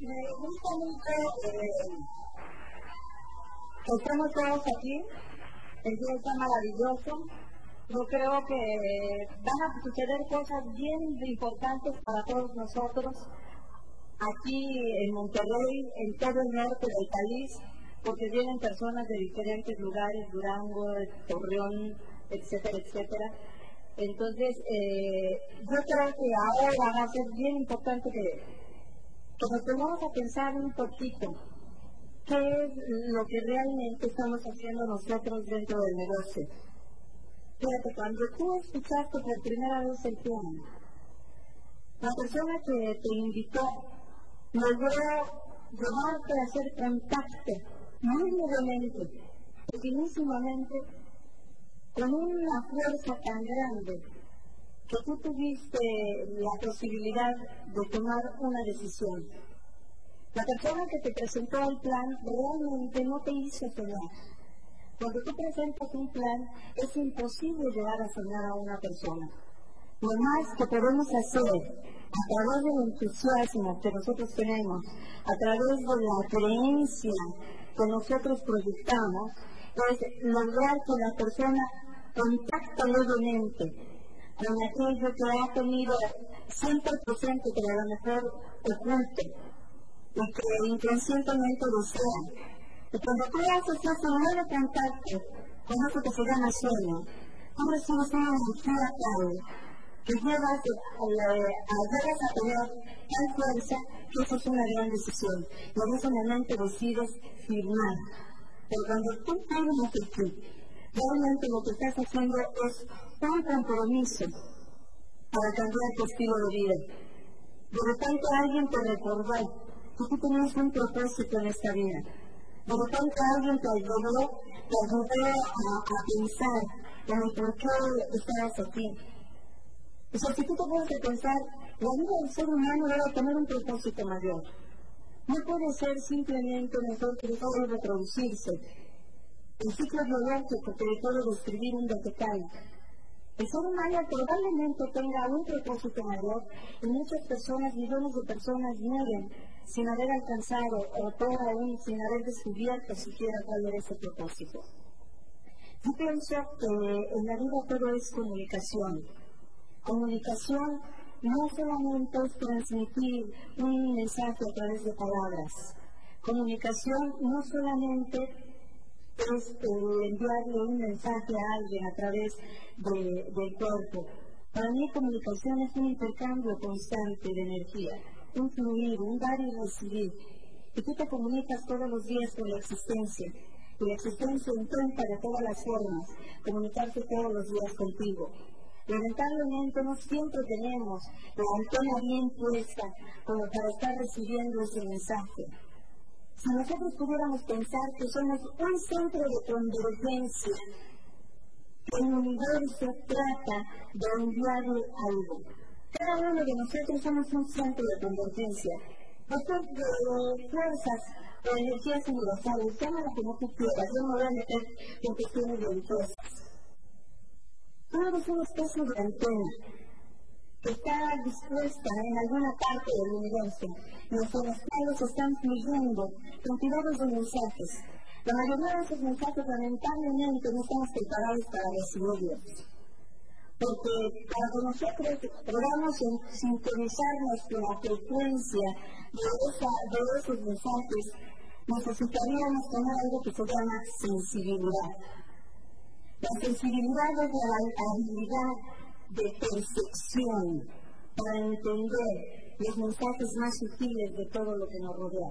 Me gusta mucho que estemos todos aquí. El día está maravilloso. Yo creo que van a suceder cosas bien importantes para todos nosotros aquí en Monterrey, en todo el norte del país, porque vienen personas de diferentes lugares, Durango, Torreón, etcétera, etcétera. Entonces, eh, yo creo que ahora va a ser bien importante que, que nos pongamos a pensar un poquito qué es lo que realmente estamos haciendo nosotros dentro del negocio. Fíjate, cuando tú escuchaste por primera vez el plan, la persona que te invitó logró llevarte a hacer contacto muy levemente, pequeñísimamente, con una fuerza tan grande que tú tuviste la posibilidad de tomar una decisión. La persona que te presentó el plan realmente no te hizo soñar. Cuando tú presentas un plan, es imposible llegar a soñar a una persona. Lo más que podemos hacer a través del entusiasmo que nosotros tenemos, a través de la creencia que nosotros proyectamos, es lograr que la persona contacta levemente con aquello que ha tenido siempre presente, pero a lo mejor oculto, y que inconscientemente desea. Y cuando tú haces ese nuevo contacto con eso que se llama sueño, tú recibes una energía tal que llevas a, a tener tal fuerza que eso es una gran decisión. Y en ese momento decides firmar. Pero cuando tú firmas clic, realmente lo que estás haciendo es un compromiso para cambiar tu estilo de vida. De repente alguien te recordó que tú tenías un propósito en esta vida. De repente alguien te ayudó, te ayudó a, pensar en el por qué estabas aquí. O sea, si tú te puedes pensar, la vida del ser humano debe tener un propósito mayor. No puede ser simplemente mejor y reproducirse, el ciclo biológico que puede describir un vegetal. El ser humano probablemente tenga un propósito mayor y muchas personas, millones de personas mueren sin haber alcanzado o todo aún sin haber descubierto siquiera cuál era ese propósito. Yo pienso que en la vida todo es comunicación. Comunicación no solamente es transmitir un mensaje a través de palabras. Comunicación no solamente es enviarle un mensaje a alguien a través del cuerpo. Para mí comunicación es un intercambio constante de energía, un fluir, un dar y recibir. Y tú te comunicas todos los días con la existencia. Y la existencia intenta de todas las formas comunicarse todos los días contigo. Lamentablemente no siempre tenemos la antena bien puesta como para estar recibiendo ese mensaje. Si nosotros pudiéramos pensar que somos un centro de convergencia, que el universo trata de enviarle algo. Cada uno de nosotros somos un centro de convergencia. Después de fuerzas o energías universales, llámala como tú quieras, yo me voy a meter en cuestiones religiosas. Tú eres una especie de antena está dispuesta en alguna parte del universo nuestros cuales están fluyendo cantidades de mensajes. La mayoría de esos mensajes lamentablemente no estamos preparados para recibirlos. Porque para que nosotros podamos sintonizarnos con la frecuencia de, esa, de esos mensajes, necesitaríamos tener algo que se llama sensibilidad. La sensibilidad es la habilidad de percepción para entender los mensajes más sutiles de todo lo que nos rodea.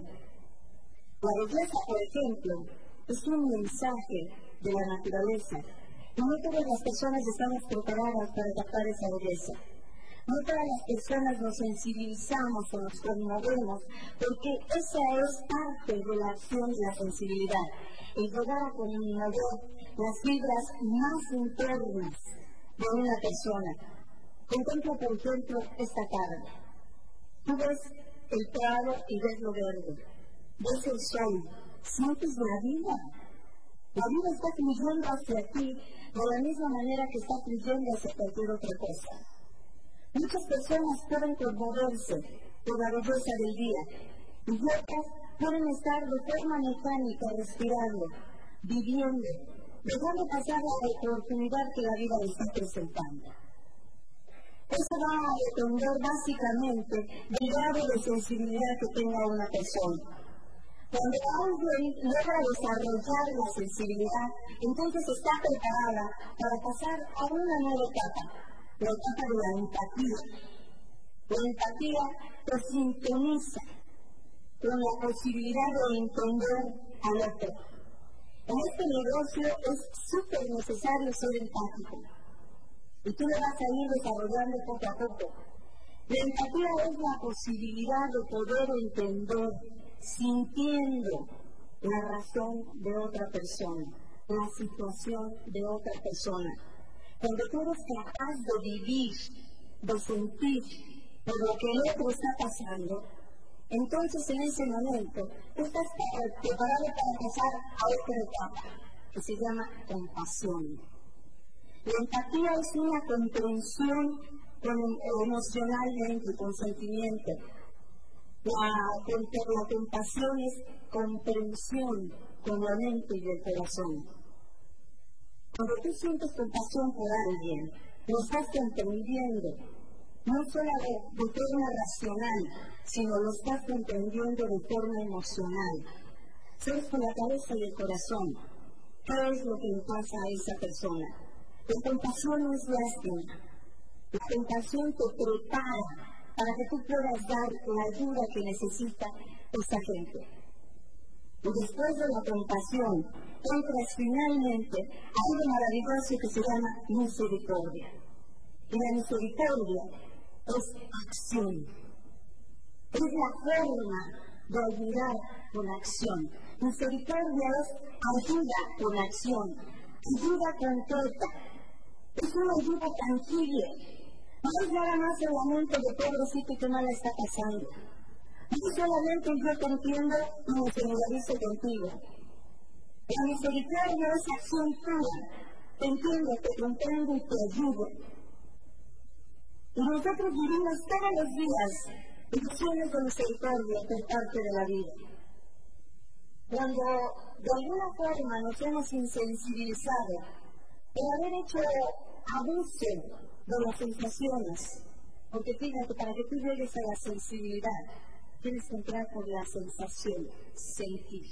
La belleza, por ejemplo, es un mensaje de la naturaleza y no todas las personas estamos preparadas para captar esa belleza. No todas las personas nos sensibilizamos o nos conmovemos porque esa es parte de la acción de la sensibilidad, el llegar a conmover las fibras más internas de una persona. Contempla, por ejemplo, esta tarde. Tú ves el prado y ves lo verde, ves el sol, sientes la vida. La vida está fluyendo hacia ti de la misma manera que está fluyendo hacia cualquier otra cosa. Muchas personas pueden conmoverse por la belleza del día, y otras pueden estar de forma mecánica respirando, viviendo, dejando pasar la oportunidad que la vida les está presentando. Eso va a depender básicamente del grado de sensibilidad que tenga una persona. Cuando alguien logra desarrollar la sensibilidad, entonces está preparada para pasar a una nueva etapa, la etapa de la empatía. La empatía te sintoniza con la posibilidad de entender al otro. En este negocio es súper necesario ser empático y tú lo vas a ir desarrollando poco a poco. La empatía es la posibilidad de poder entender, sintiendo la razón de otra persona, la situación de otra persona. Cuando tú eres capaz de vivir, de sentir por lo que el otro está pasando, entonces en ese momento tú estás preparado para pasar a otra etapa que se llama compasión. La empatía es una comprensión emocionalmente, con sentimiento. La, la compasión es comprensión con la mente y el corazón. Cuando tú sientes compasión por alguien, lo estás comprendiendo, no solo de, de forma racional, sino lo estás comprendiendo de forma emocional. Sabes con la cabeza y el corazón qué es lo que le pasa a esa persona la compasión no es lástima. La compasión te prepara para que tú puedas dar la ayuda que necesita esa gente. Y después de la compasión, entras finalmente a algo maravilloso que se llama misericordia. Y la misericordia es acción. Es la forma de ayudar con acción. Misericordia es ayuda con acción, ayuda concreta, es una ayuda tangible. No es nada más el lamento de pobrecito que mal está pasando. No es solamente yo te entiendo y me solidarizo contigo. La misericordia es acción pura. Te entiendo, te comprendo y te ayudo. Y nosotros vivimos todos los días lecciones de misericordia por parte de la vida. Cuando de alguna forma nos hemos insensibilizado por haber hecho abuso de las sensaciones. Porque fíjate, para que tú llegues a la sensibilidad, tienes que entrar por la sensación, sentir.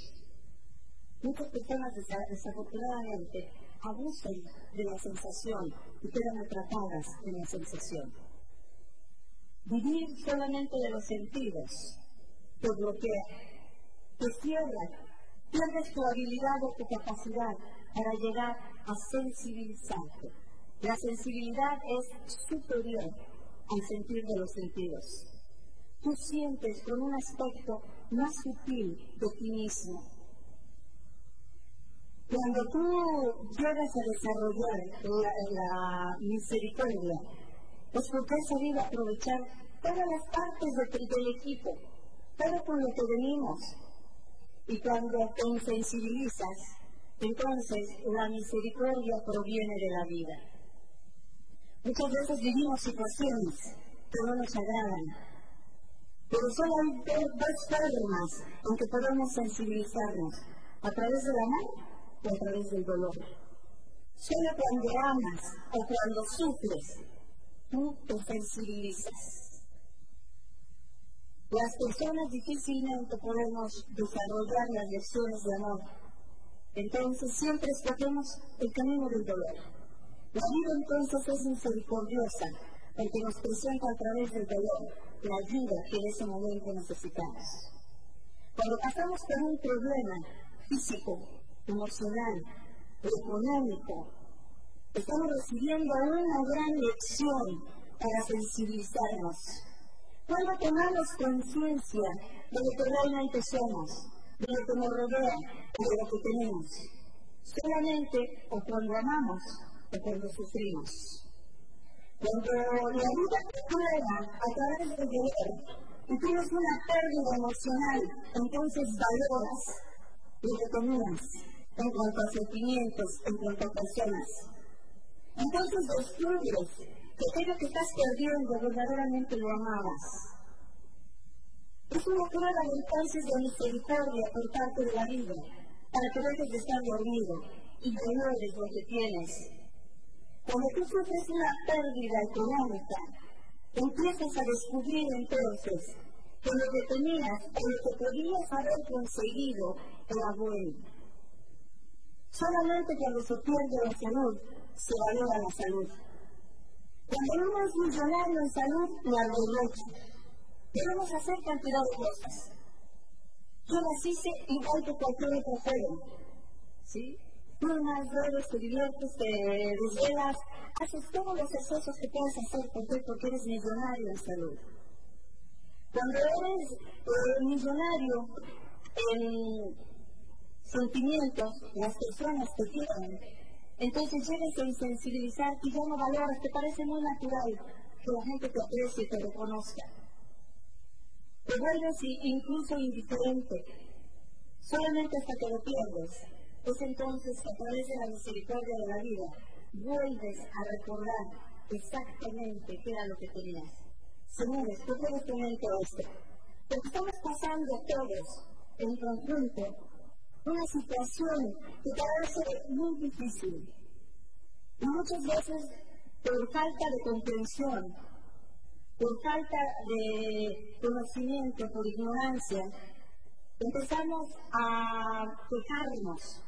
Muchas personas desafortunadamente abusan de la sensación y quedan atrapadas en la sensación. Vivir solamente de los sentidos te bloquea, te cierra, pierdes tu habilidad o tu capacidad para llegar a sensibilizarte. La sensibilidad es superior al sentir de los sentidos. Tú sientes con un aspecto más sutil de ti mismo. Cuando tú llegas a desarrollar la, misericordia, es porque has sabido aprovechar todas las partes del equipo, todo con lo que venimos. Y cuando te insensibilizas, entonces la misericordia proviene de la vida. Muchas veces vivimos situaciones que no nos agradan, pero solo hay dos formas en que podemos sensibilizarnos, a través del amor o a través del dolor. Solo cuando amas o cuando sufres, tú te sensibilizas. Las personas difícilmente podemos desarrollar las lecciones de amor entonces siempre escogemos el camino del dolor. La vida entonces es misericordiosa porque nos presenta a través del dolor la ayuda que en ese momento necesitamos. Cuando pasamos por un problema físico, emocional, económico, estamos recibiendo una gran lección para sensibilizarnos. Cuando tomamos conciencia de lo que realmente somos, de lo que nos rodea y de lo que tenemos. Solamente o cuando amamos o cuando sufrimos. Cuando la vida te prueba a través del dolor y tienes una pérdida emocional, entonces valoras lo que en cuanto a sentimientos, en cuanto a personas. Entonces descubres que aquello que estás perdiendo verdaderamente lo amabas. Es una prueba entonces de misericordia por parte de la vida, para que dejes de estar dormido y valores lo que tienes. Cuando tú sufres una pérdida económica, empiezas a descubrir entonces que lo que tenías o lo que podías haber conseguido era bueno. Solamente cuando se pierde la salud, se valora la salud. Cuando uno es millonario en salud, la derrocha. Podemos hacer cantidad de cosas. Yo las hice igual que cualquier otro joven. ¿Sí? Plumas, redes, te diviertes, te desvelas, haces todos los excesos que puedes hacer porque, porque eres millonario en salud. Cuando eres eh, millonario en sentimientos, las personas te quieren, entonces llegas a insensibilizar y ya no valoras, te parece muy natural que la gente te aprecie y te reconozca. Te vuelves incluso indiferente, solamente hasta que lo pierdes. Es entonces que a la misericordia de la vida vuelves a recordar exactamente qué era lo que tenías. Señores, tú puedes tener todo esto. Porque estamos pasando todos en conjunto una situación que parece muy difícil. Y muchas veces, por falta de comprensión, por falta de conocimiento, por ignorancia, empezamos a quejarnos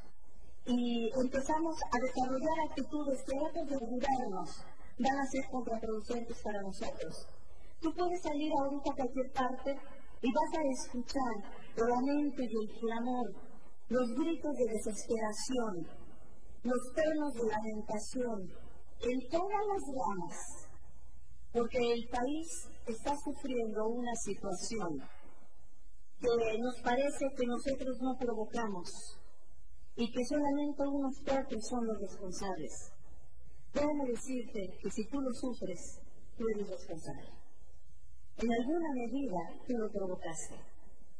y empezamos a desarrollar actitudes que lejos de ayudarnos van a ser contraproducentes para nosotros. Tú puedes salir ahorita a cualquier parte y vas a escuchar el lamento y el clamor los gritos de desesperación, los tonos de lamentación, en todas las ramas, porque el país está sufriendo una situación que nos parece que nosotros no provocamos y que solamente unos pocos son los responsables. Déjame decirte que si tú lo sufres, tú eres responsable. En alguna medida tú lo provocaste.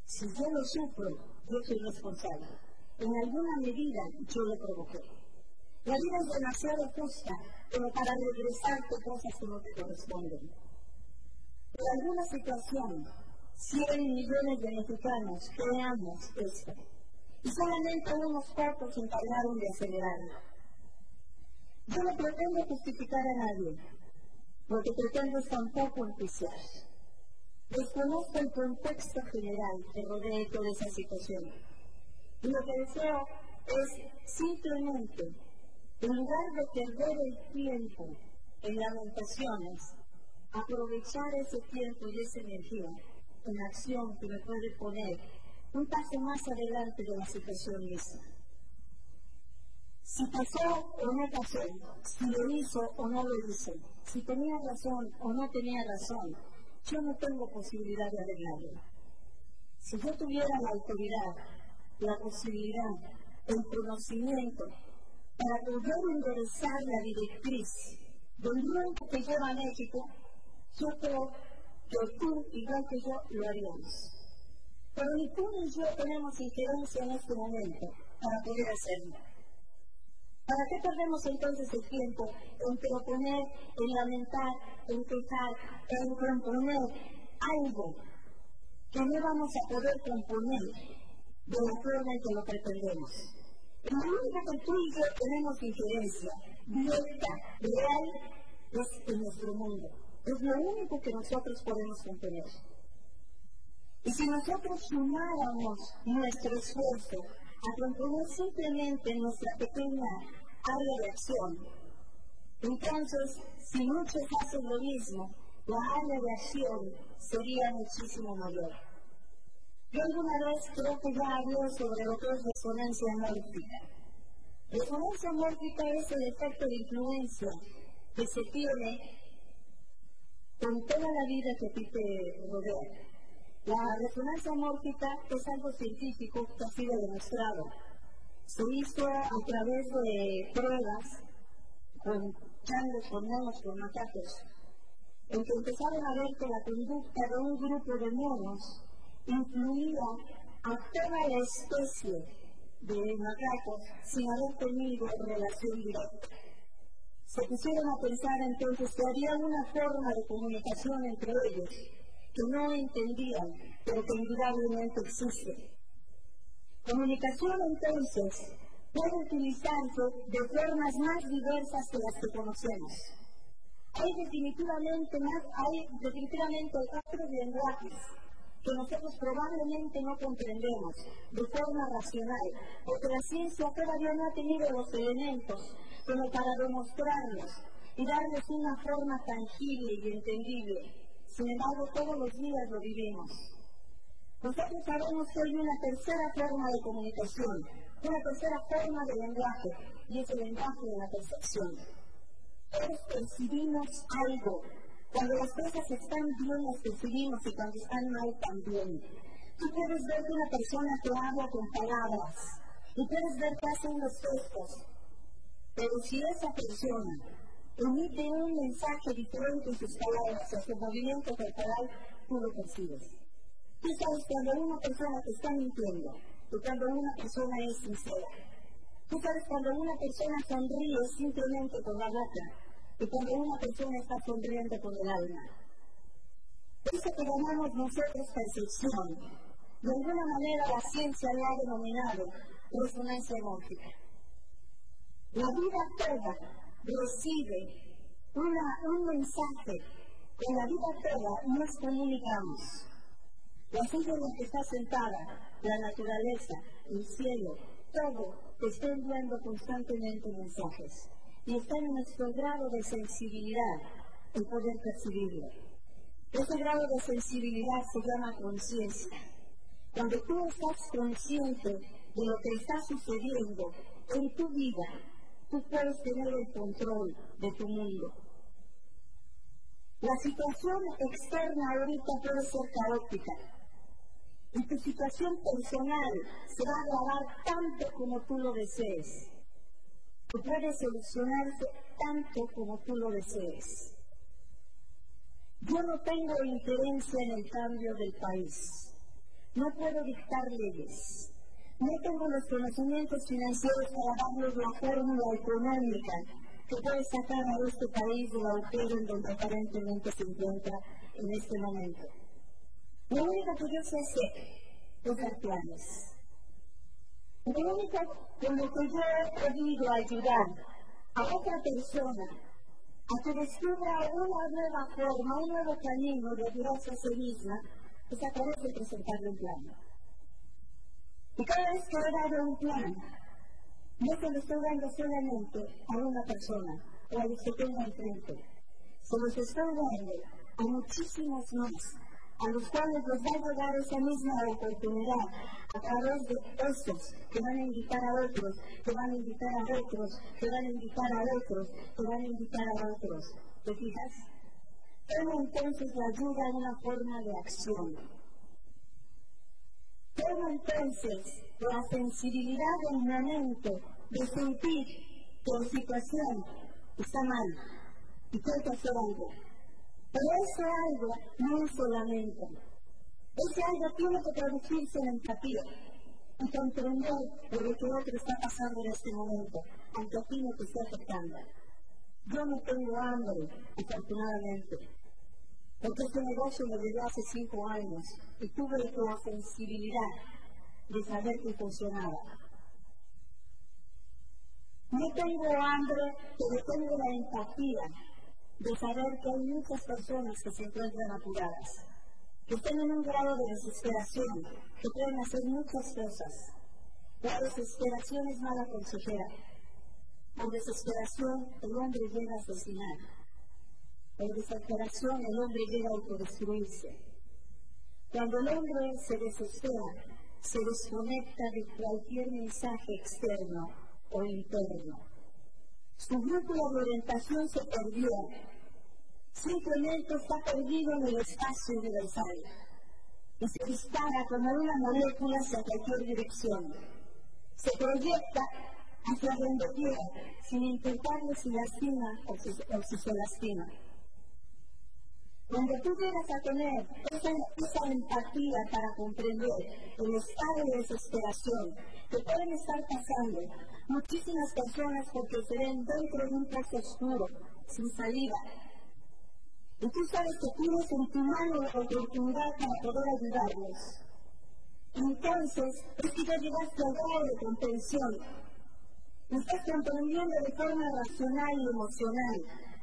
Si yo lo sufro, yo soy responsable. En alguna medida yo lo provoqué. La vida es demasiado justa como para regresarte cosas que no te corresponden. En alguna situación, 100 millones de mexicanos creamos esto y solamente unos pocos se encargaron de acelerarlo. Yo no pretendo justificar a nadie, lo que pretendo es tampoco enjuiciar. Desconozco el contexto general que rodea toda esa situación. Y lo que deseo es simplemente, en lugar de perder el tiempo en lamentaciones, aprovechar ese tiempo y esa energía en acción que me puede poner un paso más adelante de la situación misma. Si pasó o no pasó, si lo hizo o no lo hizo, si tenía razón o no tenía razón, yo no tengo posibilidad de arreglarlo. Si yo tuviera la autoridad, la posibilidad, el conocimiento para poder enderezar la directriz del mundo que lleva a México, yo creo que tú, igual que yo, lo haríamos. Pero ni tú ni yo tenemos injerencia en este momento para poder hacerlo. ¿Para qué perdemos entonces el tiempo en proponer, en lamentar, en quejar, en componer algo que no vamos a poder componer de la forma en que lo pretendemos? Lo único que tú y yo tenemos injerencia directa, real, es en nuestro mundo. Es lo único que nosotros podemos componer. Y si nosotros sumáramos nuestro esfuerzo a componer simplemente nuestra pequeña área de acción. Entonces, si muchos hacen lo mismo, la área de acción sería muchísimo mayor. Yo alguna vez creo que ya hablé sobre lo que es resonancia mórfica. Resonancia mórfica es el efecto de influencia que se tiene con toda la vida que a ti te rodea. La resonancia mórfica es algo científico que ha sido demostrado. Se hizo a través de pruebas con changos, con monos, con macacos, en que empezaron a ver que la conducta de un grupo de monos influía a toda la especie de macacos sin haber tenido relación directa. Se pusieron a pensar entonces que había una forma de comunicación entre ellos que no entendían pero que indudablemente existe. Comunicación entonces puede utilizarse de formas más diversas que las que conocemos. Hay definitivamente más, hay definitivamente otros lenguajes que nosotros probablemente no comprendemos de forma racional, porque la ciencia todavía no ha tenido los elementos como para demostrarlos y darles una forma tangible y entendible. Sin embargo, todos los días lo vivimos. Nosotros sabemos que hay una tercera forma de comunicación, una tercera forma de lenguaje, y es el lenguaje de la percepción. Todos percibimos algo. Cuando las cosas están bien, las percibimos, y cuando están mal, también. Tú puedes ver que una persona te habla con palabras, y puedes ver que hace unos gestos, pero si esa persona emite un mensaje diferente en sus palabras, en su movimiento corporal, tú lo percibes. Tú sabes cuando una persona te está mintiendo, y cuando una persona es sincera. Tú sabes cuando una persona sonríe simplemente con la boca, y cuando una persona está sonriendo con el alma. Eso que llamamos nosotros percepción, de alguna manera la ciencia lo ha denominado resonancia emótica. La vida toda recibe un mensaje que la vida toda nos comunicamos. La silla en la que está sentada, la naturaleza, el cielo, todo está enviando constantemente mensajes y está en nuestro grado de sensibilidad el poder percibirlo. Ese grado de sensibilidad se llama conciencia. Cuando tú estás consciente de lo que está sucediendo en tu vida, tú puedes tener el control de tu mundo. La situación externa ahorita puede ser caótica. Y tu situación personal se va a agravar tanto como tú lo desees. Que puede solucionarse tanto como tú lo desees. Yo no tengo injerencia en el cambio del país. No puedo dictar leyes. No tengo los conocimientos financieros para darles la fórmula económica que puede sacar a este país del agujero en donde aparentemente se encuentra en este momento. Lo único que yo sé hacer es dar planes. Lo único con lo que yo he podido ayudar a otra persona a que descubra una nueva forma, un nuevo camino de ayudarse a sí misma, es a través presentarle un plan. Y cada vez que he dado un plan, no se lo estoy dando solamente a una persona o a los que tengo enfrente, se los estoy dando a muchísimos más, a los cuales les va a llegar esa misma oportunidad a través de estos que van a invitar a otros, que van a invitar a otros, que van a invitar a otros, que van a invitar a otros. ¿Te fijas? Toma entonces la ayuda en una forma de acción Toma entonces la sensibilidad del momento de sentir que la situación está mal y hay que hacer algo. Pero ese algo no es solamente. Ese algo tiene que traducirse en empatía y comprender lo que otro está pasando en este momento, aunque a ti no te esté afectando. Yo no tengo hambre, afortunadamente porque este negocio lo llevé hace cinco años y tuve la sensibilidad de saber que funcionaba. No tengo hambre, pero tengo la empatía de saber que hay muchas personas que se encuentran apuradas, que están en un grado de desesperación, que pueden hacer muchas cosas. La desesperación es mala consejera. Por desesperación el hombre llega a asesinar. En desesperación el hombre llega a autodestruirse. Cuando el hombre se desespera, se desconecta de cualquier mensaje externo o interno. Su brújula de orientación se perdió. Simplemente está perdido en el espacio universal y se dispara como una molécula hacia cualquier dirección. Se proyecta hacia donde quiera, sin importarle si lastima o o si se lastima. Cuando tú llegas a tener esa, empatía para comprender el estado de desesperación que pueden estar pasando muchísimas personas porque se ven dentro de un pozo oscuro, sin salida, Y tú sabes que tienes en tu mano la oportunidad para poder ayudarlos. Entonces, es que ya llegaste al grado de comprensión. Estás comprendiendo de forma racional y emocional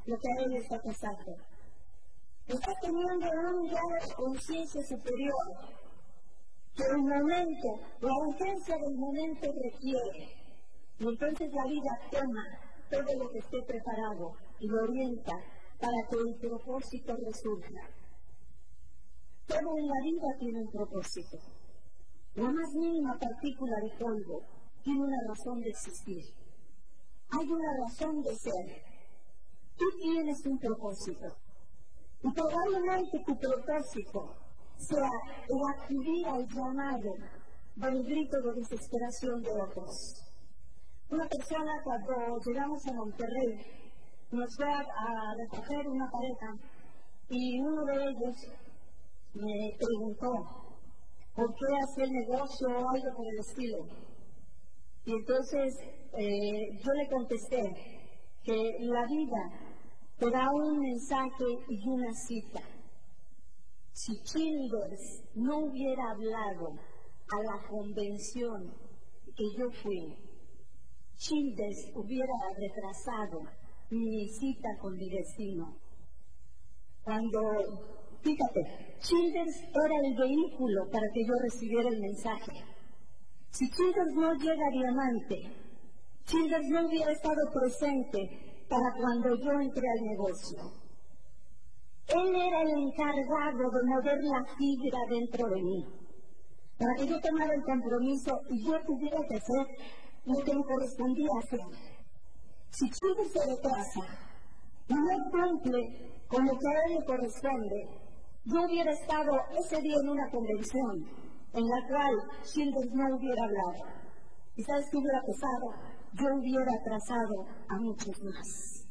lo que a él está pasando. Estás teniendo un grado de conciencia superior que el momento, la urgencia del momento requiere. Y entonces la vida toma todo lo que esté preparado y lo orienta para que el propósito resulte. Todo en la vida tiene un propósito. La más mínima partícula de polvo tiene una razón de existir. Hay una razón de ser. Tú tienes un propósito. Y probablemente tu propósito sea el acudir al llamado del grito de desesperación de otros. Una persona cuando llegamos a Monterrey nos fue a, recoger una pareja y uno de ellos me preguntó por qué hacer negocio o algo por el estilo. Y entonces eh, yo le contesté que la vida te un mensaje y una cita. Si Childers no hubiera hablado a la convención que yo fui, Childers hubiera retrasado mi cita con mi destino. Cuando, fíjate, Childers era el vehículo para que yo recibiera el mensaje. Si Childers no llega a Diamante, Childers no hubiera estado presente para cuando yo entré al negocio. Él era el encargado de mover la fibra dentro de mí, para que yo tomara el compromiso y yo tuviera que hacer lo que me correspondía hacer. Si Childers se retrasa y no cumple con lo que a él le corresponde, yo hubiera estado ese día en una convención en la cual Childers no hubiera hablado. ¿Y sabes qué hubiera pasado? Yo hubiera atrasado a muchos más.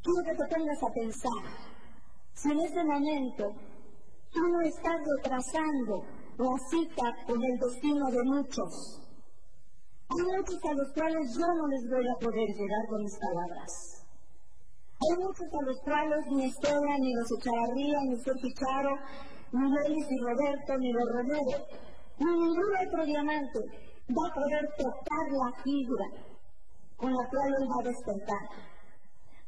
Quiero que te pongas a pensar, si en ese momento tú no estás retrasando la cita con el destino de muchos, hay muchos a los cuales yo no les voy a poder llegar con mis palabras. Hay muchos a los cuales ni Estela, ni los Echavarría, ni Sergio Charo, ni Luis y Roberto, ni los Romero, ni ningún otro diamante va a poder tocar la fibra con la cual él va a despertar.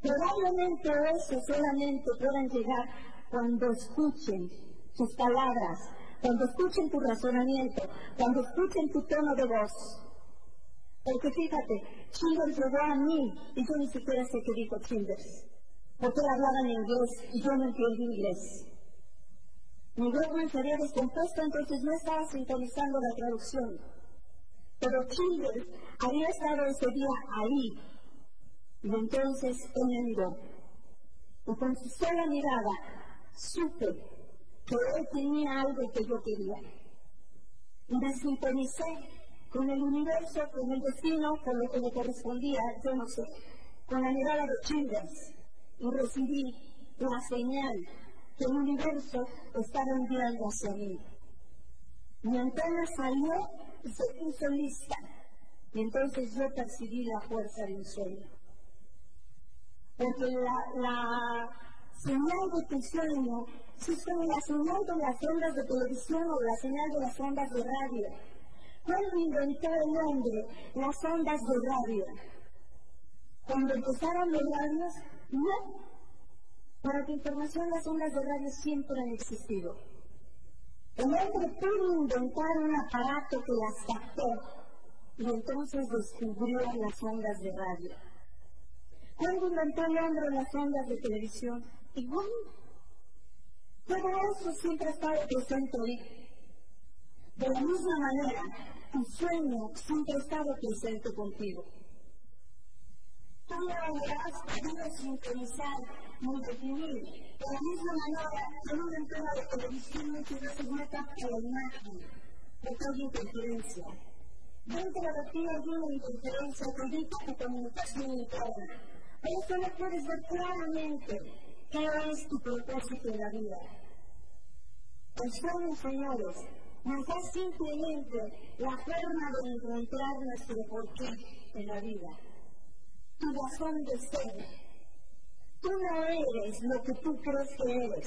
Probablemente eso solamente puedan llegar cuando escuchen sus palabras, cuando escuchen tu razonamiento, cuando escuchen tu tono de voz. Porque fíjate, Childers llegó a mí y yo ni siquiera sé qué dijo Childers. Porque él hablaba en inglés y yo no entiendo inglés. Mi se había descompuesto, entonces no estaba sintonizando la traducción. Pero Childers había estado ese día ahí. Y entonces él me miró. Y con su sola mirada supe que él tenía algo que yo quería. Y me sintonicé con el universo, con el destino, con lo que me correspondía, yo no sé, con la mirada de Childers, y recibí la señal que el universo estaba enviando hacia mí. Mi antena salió y se puso y entonces yo percibí la fuerza de un sueño. Porque la, señal de tu sueño es como la señal de las ondas de televisión o la señal de las ondas de radio ¿Cuándo inventó el hombre las ondas de radio? Cuando empezaron los radios, no. Para tu información, las ondas de radio siempre han existido. El hombre pudo inventar un aparato que las captó y entonces descubrió las ondas de radio. ¿Cuándo inventó el hombre las ondas de televisión? Igual. Todo eso siempre ha estado presente ahí. De la misma manera, tu sueño siempre ha estado presente contigo. Tú habrás podido sintonizar ni definir. De la misma manera, en una antena de televisión muchas veces no capta la imagen, hay interferencia. Dentro de ti hay una interferencia evita tu comunicación interna. Por eso no puedes ver claramente qué es tu propósito en la vida. El sueño, señores, nos da simplemente la forma de encontrar nuestro porqué en la vida, tu razón de ser, Tú no eres lo que tú crees que eres.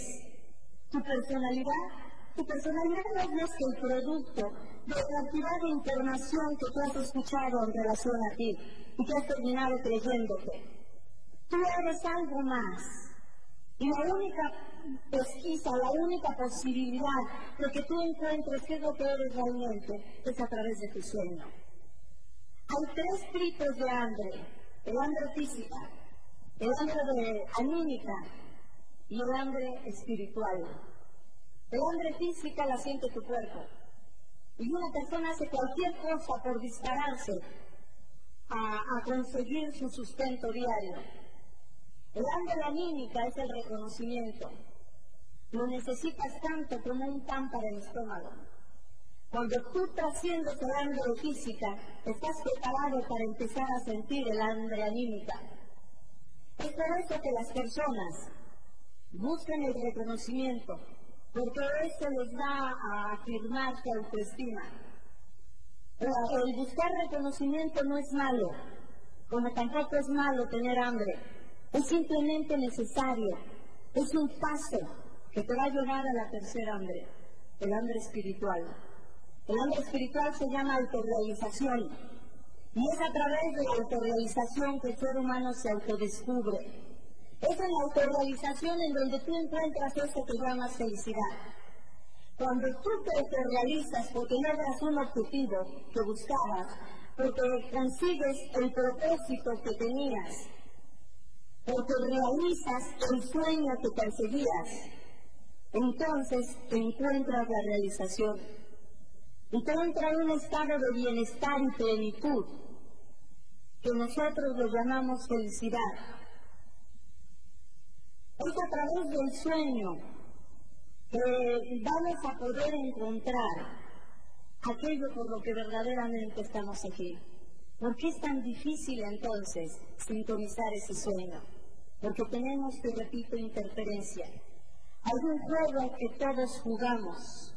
Tu personalidad, tu personalidad no es más que el producto de la cantidad de información que tú has escuchado en relación a ti y que has terminado creyéndote. Tú eres algo más. Y la única pesquisa, la única posibilidad de que tú encuentres qué es lo que eres realmente es a través de tu sueño. Hay tres tipos de hambre. El hambre física, el hambre anímica y el hambre espiritual. El hambre física la siente tu cuerpo. Y una persona hace cualquier cosa por dispararse a, conseguir su sustento diario. El hambre anímica es el reconocimiento. Lo necesitas tanto como un pan para el estómago. Cuando tú trasciendes el hambre física, estás preparado para empezar a sentir el hambre anímica. Es por eso que las personas buscan el reconocimiento, porque eso les va a afirmar su autoestima. El buscar reconocimiento no es malo, como tampoco es malo tener hambre. Es simplemente necesario, es un paso que te va a llevar a la tercera hambre, el hambre espiritual. El hambre espiritual se llama autorrealización y es a través de la autorrealización que el ser humano se autodescubre. Es en la autorrealización en donde tú encuentras eso que llamas felicidad. Cuando tú te autorrealizas porque logras un objetivo que buscabas, porque consigues el propósito que tenías, porque realizas el sueño que perseguías, entonces te encuentras la realización. Y te entra en un estado de bienestar y plenitud, que nosotros lo llamamos felicidad. Es a través del sueño que vamos a poder encontrar aquello por lo que verdaderamente estamos aquí. ¿Por qué es tan difícil entonces sintonizar ese sueño? Porque tenemos, te repito, interferencia. Hay un juego que todos jugamos,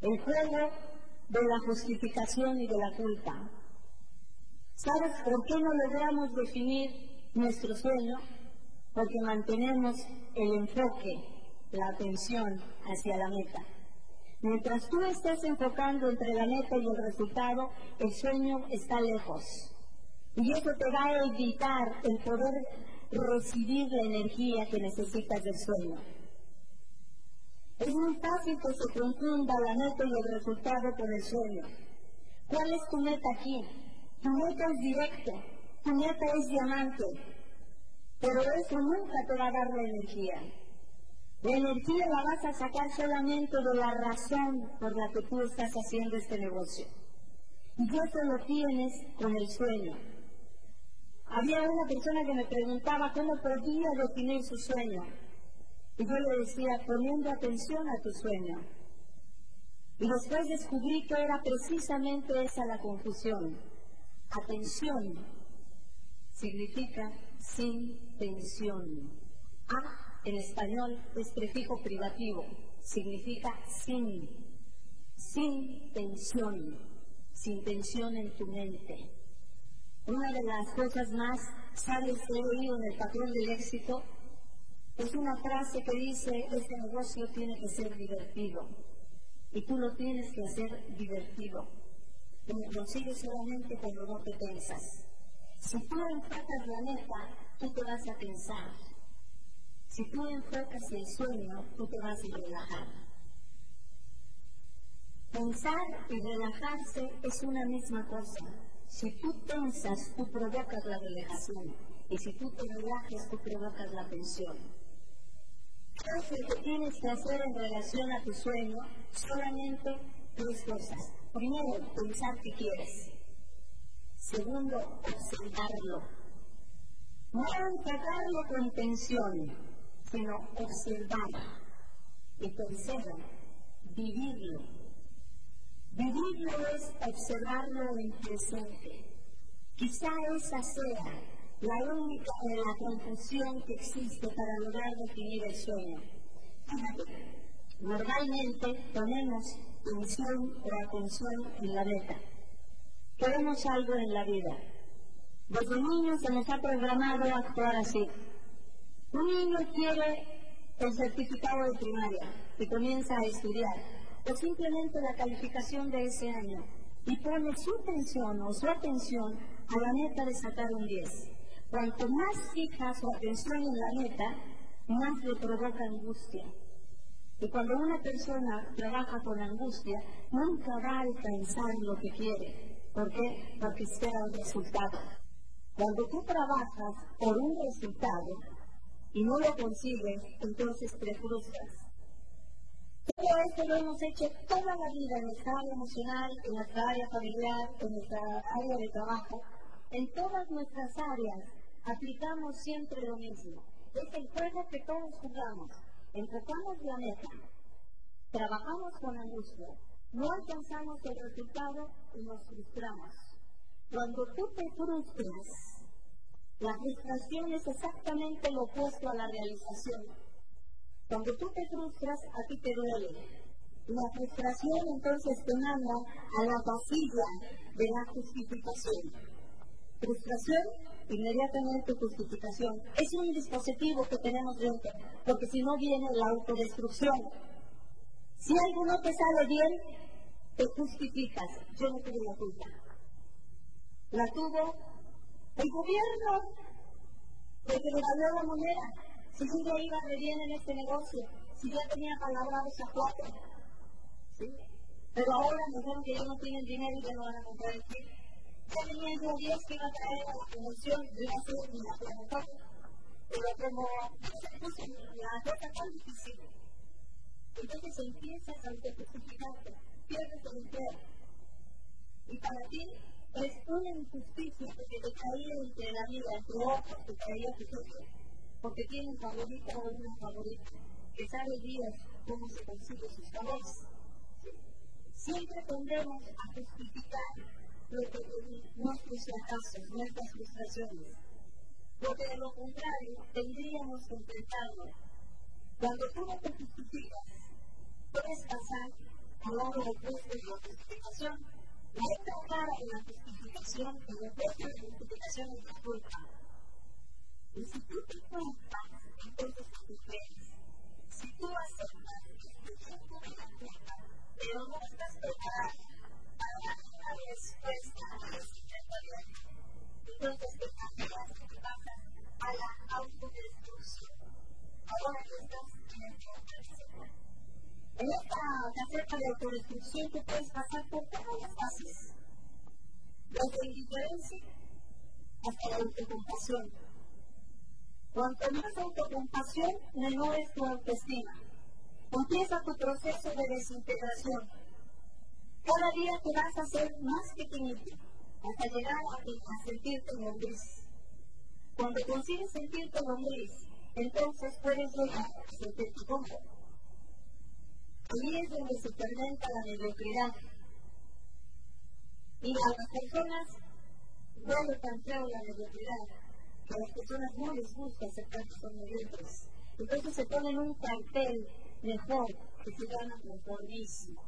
el juego de la justificación y de la culpa. ¿Sabes por qué no logramos definir nuestro sueño? Porque mantenemos el enfoque, la atención hacia la meta. Mientras tú estés enfocando entre la meta y el resultado, el sueño está lejos. Y eso te va a evitar el poder recibir la energía que necesitas del sueño. Es muy fácil que se confunda la meta y el resultado con el sueño. ¿Cuál es tu meta aquí? Tu meta es directo, tu meta es diamante, pero eso nunca te va a dar la energía. La energía la vas a sacar solamente de la razón por la que tú estás haciendo este negocio. Y eso lo tienes con el sueño. Había una persona que me preguntaba cómo podía definir su sueño. Y yo le decía, poniendo atención a tu sueño. Y después descubrí que era precisamente esa la confusión. Atención significa sin tensión. A en español es prefijo privativo, significa sin, sin tensión, sin tensión en tu mente. Una de las cosas más sabias que he oído en el patrón del éxito es una frase que dice, este negocio tiene que ser divertido. Y tú lo tienes que hacer divertido. Y lo consigues solamente cuando no te pensas. Si tú enfocas la meta, tú te vas a pensar. Si tú enfocas el sueño, tú te vas a relajar. Pensar y relajarse es una misma cosa. Si tú pensas, tú provocas la relajación. Y si tú te relajas, tú provocas la tensión. ¿Qué es lo que tienes que hacer en relación a tu sueño? Solamente tres cosas. Primero, pensar que quieres. Segundo, observarlo. No enfocarlo con tensión, sino observar. Y tercero, vivirlo. Vivirlo es observarlo en presente. Quizá esa sea la única de la confusión que existe para lograr definir el sueño. Normalmente ponemos tensión o atención en la meta. Queremos algo en la vida. Desde niños se nos ha programado a actuar así. Un niño quiere el certificado de primaria y comienza a estudiar, o simplemente la calificación de ese año, y pone su atención o su atención a la meta de sacar un 10. Cuanto más fija su atención en la meta, más le provoca angustia. Y cuando una persona trabaja con angustia, nunca va a alcanzar lo que quiere. ¿Por qué? Porque espera un resultado. Cuando tú trabajas por un resultado y no lo consigues, entonces te frustras. Todo esto lo hemos hecho toda la vida en nuestra área emocional, en nuestra área familiar, en nuestra área de trabajo. En todas nuestras áreas aplicamos siempre lo mismo. Es el juego que todos jugamos. Enfocamos la meta, trabajamos con angustia, no alcanzamos el resultado y nos frustramos. Cuando tú te frustras, la frustración es exactamente lo opuesto a la realización. Cuando tú te frustras, a ti te duele. La frustración entonces te manda a la vacilla de la justificación. Frustración, inmediatamente justificación. Es un dispositivo que tenemos dentro, porque si no viene la autodestrucción. Si algo no te sale bien, te justificas. Yo no tuve la culpa. La tuvo el gobierno, porque le valió la moneda. Si yo ya iba re bien en este negocio, si ya tenía palabrados a cuatro. ¿sí? Pero ahora me dijeron que ya no tienen dinero y ya no van a comprar el kit. Tenían yo 10 que iba a traer a la a hacer mi la Pero como se puso la cosa tan difícil, entonces empiezas a autojustificarte, pierdes el empleo. Y para ti es una injusticia porque te caía entre la vida, entre ojos, te caía tu jefe, porque tiene un favorito o una favorita, que sabe días cómo se consigue sus favores. Siempre tendremos a justificar lo que, nuestros fracasos, nuestras frustraciones, porque de lo contrario tendríamos que enfrentarnos. Cuando tú no te justificas, puedes pasar al lado opuesto de la justificación. La otra cara de la justificación, el opuesto de la justificación es la culpa. Y si tú te culpas, entonces te crees. Si tú aceptas que tiempo de la culpa, pero no estás preparado respuesta a la situación, entonces te cambias y pasas a la autodestrucción. Ahora que estás en el tiempo en esta caseta de autodestrucción tú puedes pasar por todas las fases, desde indiferencia hasta la autocompasión. Cuanto más autocompasión, menor es tu autoestima. Empieza tu proceso de desintegración. Cada día te vas a hacer más pequeñito hasta llegar a, a sentirte lombriz. Cuando consigues sentirte lombriz, entonces puedes llegar a sentirte cómodo Ahí es donde se fermenta la mediocridad. Y a las personas les tan feo la mediocridad, que a las personas no les gusta aceptar que son mediocres. Entonces se ponen un cartel mejor que se llama conformismo.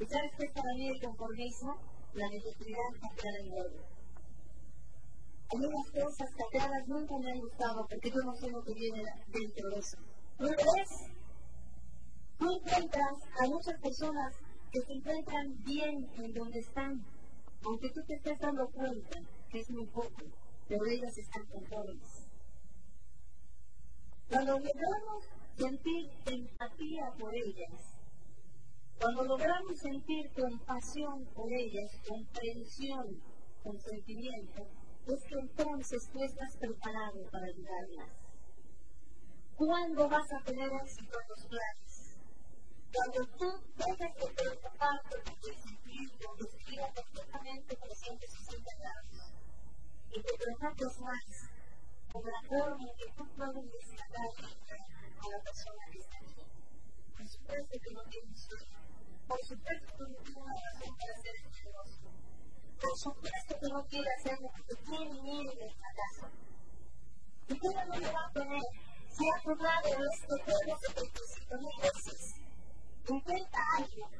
¿Y sabes qué es para mí el conformismo? La mediocridad capeada en. A mí las cosas capeadas nunca me han gustado porque yo no sé lo que viene dentro de eso. ¿No lo ves? Tú encuentras a muchas personas que se encuentran bien en donde están, aunque tú te estés dando cuenta que es muy poco, pero ellas están conformes. Cuando logramos sentir empatía por ellas, cuando logramos sentir compasión por ellas, comprensión, consentimiento, es que entonces tú estás preparado para ayudarlas. ¿Cuándo vas a tener éxito en los planes? Cuando tú dejas de preocuparte por tu sentimiento, que gira perfectamente 360 grados, y te preocupas más por la forma en que tú puedes rescatar a la persona que está aquí. Por supuesto que no tienes sueño. Por supuesto que no tiene una razón para hacer este negocio. Por supuesto que no quiere hacerlo porque tiene miedo del fracaso. Y todo no lo va a tener. Si ha jugado este juego 75 mil veces intenta algo,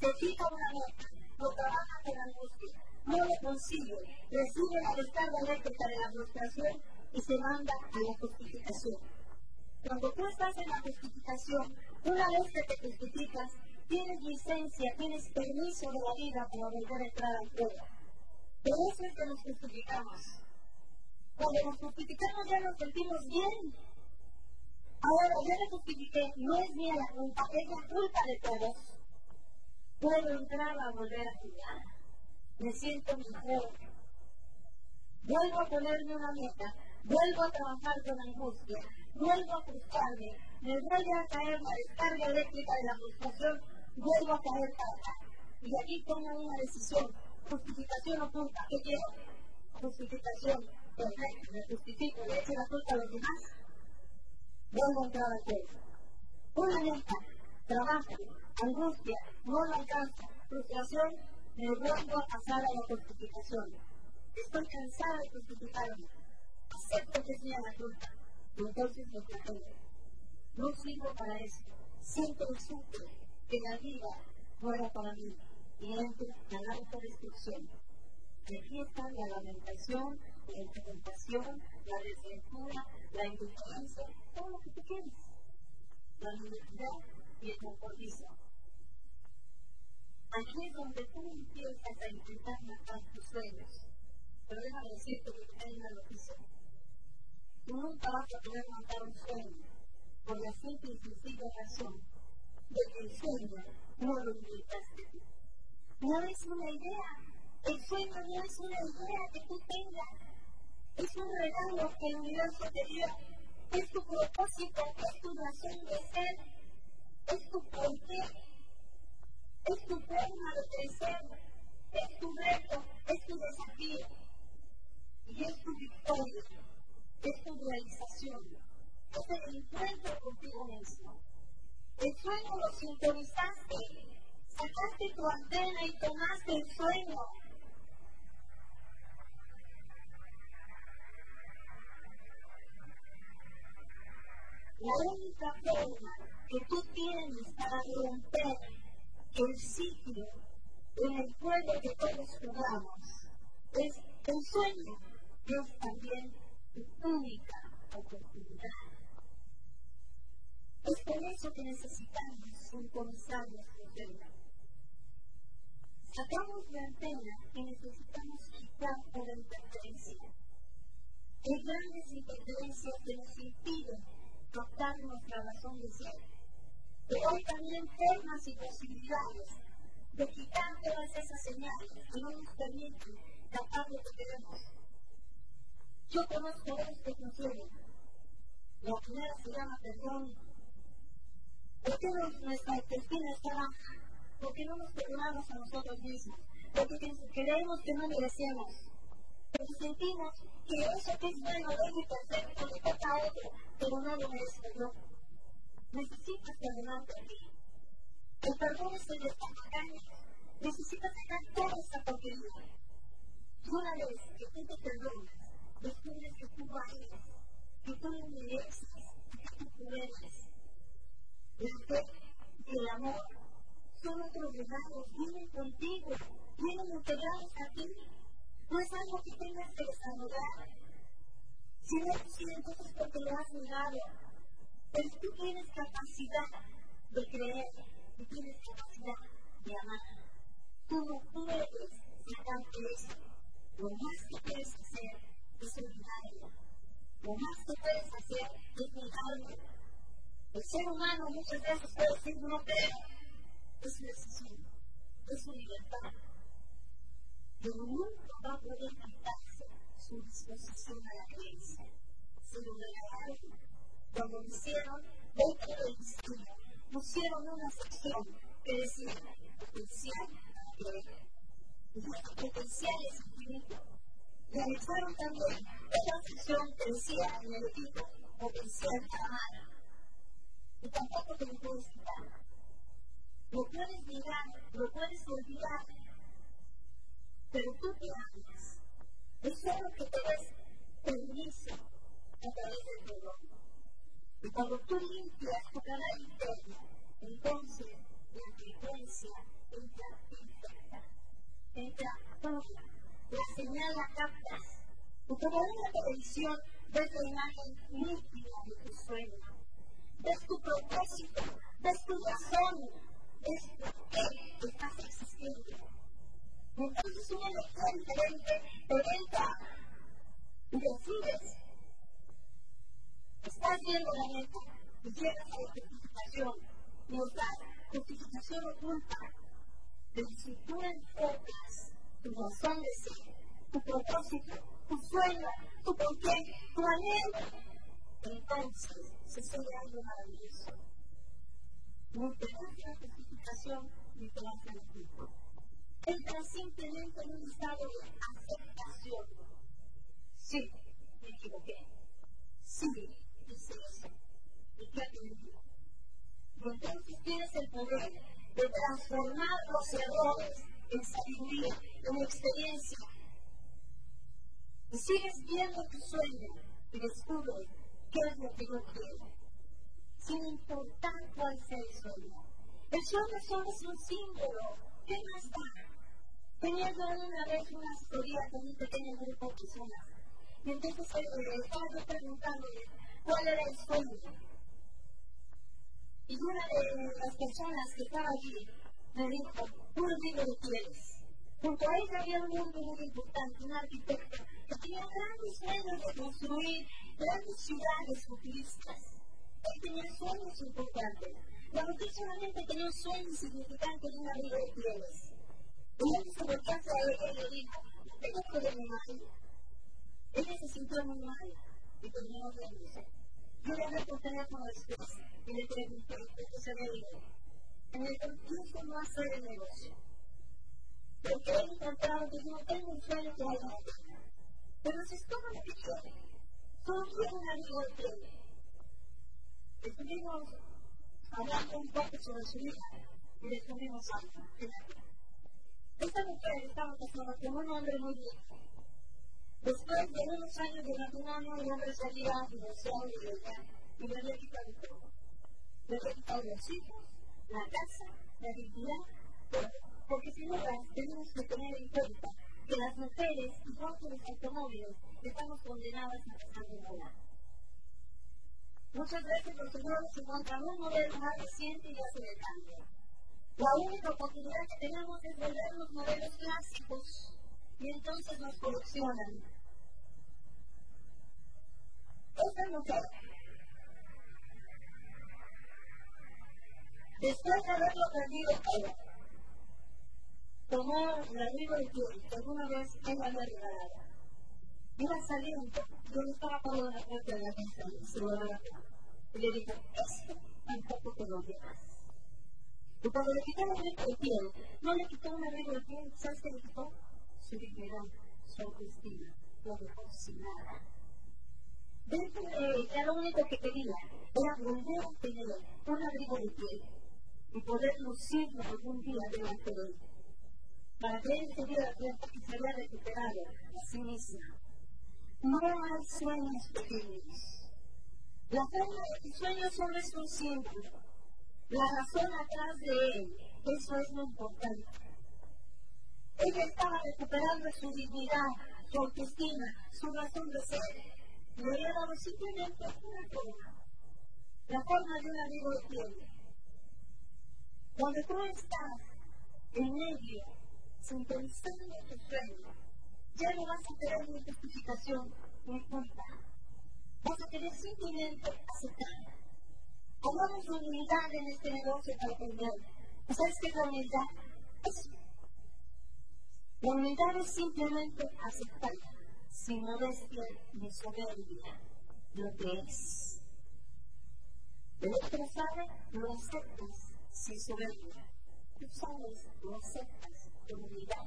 se fija una meta, lo trabaja con angustia, no lo consigue, recibe la descarga eléctrica de la frustración y se manda a la justificación. Cuando tú estás en la justificación, una vez que te justificas, tienes licencia, tienes permiso de la vida para volver a entrar al fuego. Por eso es que nos justificamos. Cuando nos justificamos ya nos sentimos bien. Ahora, yo me justifiqué, no es mía la culpa, es la culpa de todos. Puedo entrar a volver a jugar. Me siento mejor. Vuelvo a ponerme una meta, vuelvo a trabajar con angustia, vuelvo a frustrarme, me vuelve a caer la descarga eléctrica de la frustración, vuelvo a caer para. Y aquí tomo una decisión, justificación oculta, ¿qué quiero? Justificación perfecta, me justifico, le echo la culpa a los demás, vuelvo a entrar al juego. Una meta, trabajo, angustia, no lo alcanza, frustración, me vuelvo a pasar a la justificación. Estoy cansada de justificarme, acepto que sea la culpa, entonces me flagelo. No sirvo para eso. Siento sufro que la vida fuera para mí y entro en la autodestrucción. Aquí está la lamentación, la interpretación, la desventura, la indiferencia, todo lo que tú quieres. La libertad y el conformismo. Aquí es donde tú empiezas a intentar matar tus sueños. Pero déjame decirte que hay una noticia. Tú nunca vas a poder matar un sueño por la simple y sencilla razón de que el sueño no lo inventaste. No es una idea. El sueño no es una idea que tú tengas. Es un regalo que el universo te dio. Es tu propósito, es tu razón de ser, es tu porqué, es tu forma de crecer, es tu reto, es tu desafío y es tu victoria es tu realización, es el encuentro contigo mismo. El sueño lo sintonizaste, sacaste tu antena y tomaste el sueño. La única forma que tú tienes para romper el ciclo en el juego que todos jugamos es el sueño, es también única oportunidad. Es por eso que necesitamos sintonizar nuestro tema. Sacamos la antena y necesitamos quitar la interferencia. Hay grandes interferencias que nos impiden captar nuestra razón de ser. Pero hay también formas y posibilidades de quitar todas esas señales que no nos permiten captar lo que queremos yo conozco dos que funcionan. La primera se llama perdón. ¿Por qué nuestra autoestima está baja? ¿Por qué no nos perdonamos a nosotros mismos? Porque creemos que no merecemos. Porque sentimos que eso que es bueno, bello y perfecto le toca a otro, pero no lo merezco yo. Necesitas perdonarte a ti. El perdón es el destacacaño. Necesitas sacar toda esa porquería. Una vez que tú te perdonas, descubres que tú vales, que tú lo mereces, que tú puedes. Fe y el amor son otros regalos, vienen contigo, vienen integrados a ti. No es algo que tengas que desarrollar. Si no es así, entonces porque lo has negado. Pero tú tienes capacidad de creer y tienes capacidad de amar. Tú no puedes sacarte eso. Lo más que puedes hacer es olvidarlo. Lo más que puedes hacer es olvidarlo. El ser humano muchas veces puede decir no creo. Es su decisión, es su libertad. Pero nunca va a poder quitarse su disposición a la creencia. Se lo regalaron cuando hicieron del destino. Pusieron una sección que decía potencial para creer. Y ese potencial es infinito también esta sección que decía en el equipo potencial para amar. Y tampoco te quitar. Lo puedes negar, lo puedes olvidar, pero tú te amas. Es solo que te des permiso a través del dolor. Y cuando tú limpias tu canal interno, entonces la frecuencia entra perfecta, entra pura la señal la captas. Y como en la televisión ves la imagen nítida de tu sueño, ves tu propósito, ves tu razón, ves por qué estás existiendo. Entonces una energía diferente te entra y decides. Estás viendo la meta y llegas a la justificación y estás justificación oculta. Pero si tú enfocas tu razón de ser, tu propósito, tu sueño, tu porqué, tu anhelo, entonces sigue algo maravilloso. No te das la justificación ni te culpa. Entra simplemente en un estado de aceptación. Sí, me equivoqué. Sí, hice eso. ¿Y qué aprendí? Y entonces tienes el poder de transformar los errores en sabiduría, en experiencia. Y sigues viendo tu sueño y descubres qué es lo que yo quiero. Sin importar cuál sea el sueño. El sueño solo es un símbolo. ¿Qué más da? Tenía yo una vez una asesoría con un pequeño grupo de personas. Y entonces eh, estaba yo preguntándole cuál era el sueño. Y una de las personas que estaba allí me dijo, un libro de quieres. Junto a ella había un hombre muy importante, un arquitecto, que tenía grandes sueños de construir grandes ciudades futuristas. Él tenía sueños importantes. La mujer solamente tenía un sueño insignificante de un abrigo de pieles. Él se volvió hacia ella y le dijo, ¿tengo que ver mi marido? Ella se sintió muy mal y terminó riéndose. Yo le hablé por teléfono después y le pregunté qué se había ido. En el concurso no hacer el negocio. Porque he encontrado que yo tengo un sueño que hay una Pero si es todo lo que quiero, un amigo de tiempo. Estuvimos hablando un poco sobre su vida y descubrimos algo. Esta mujer estaba casada con un hombre muy viejo. Después de unos años de matrimonio, el hombre se había divorciado y le había quitado todo. Le había quitado los hijos, la casa, la dignidad, porque si no tenemos que tener en cuenta que las mujeres, igual que los automóviles, estamos condenadas a de moda. Muchas veces los señores encuentran un modelo más reciente y el cambio. La única oportunidad que tenemos es volver los modelos clásicos y entonces nos coleccionan. Esta mujer, después de haberlo perdido todo, tomó la abrigo de que alguna vez ella había regalado. Iba saliendo, yo no estaba la casa, se lo daba Y le dijo, esto tampoco te lo llevas. Y cuando le quitó el piel, no le quitó un abrigo de piel, ¿sabes qué le quitó? Su dignidad, su autoestima, lo dejó sin nada. Dentro de ella lo único que quería era volver a tener un abrigo de piel y poder lucirlo algún día delante de él para que él se diera cuenta que se había recuperado a sí misma. No hay sueños pequeños. La forma de tu sueño solo es un símbolo. La razón atrás de él, eso es lo importante. Ella estaba recuperando su dignidad, su autoestima, su razón de ser. Le había dado simplemente una forma. La forma de un amigo de piel. Cuando tú estás en medio sintonizando tu sueño, ya no vas a tener ni justificación ni culpa. Vas a querer simplemente aceptar. Hagamos humildad en este negocio para aprender. ¿Sabes qué es la humildad? Eso. La humildad es simplemente aceptar, sin modestia ni soberbia, lo que es. El otro sabe, lo aceptas sin soberbia. Tú sabes, lo aceptas unidad.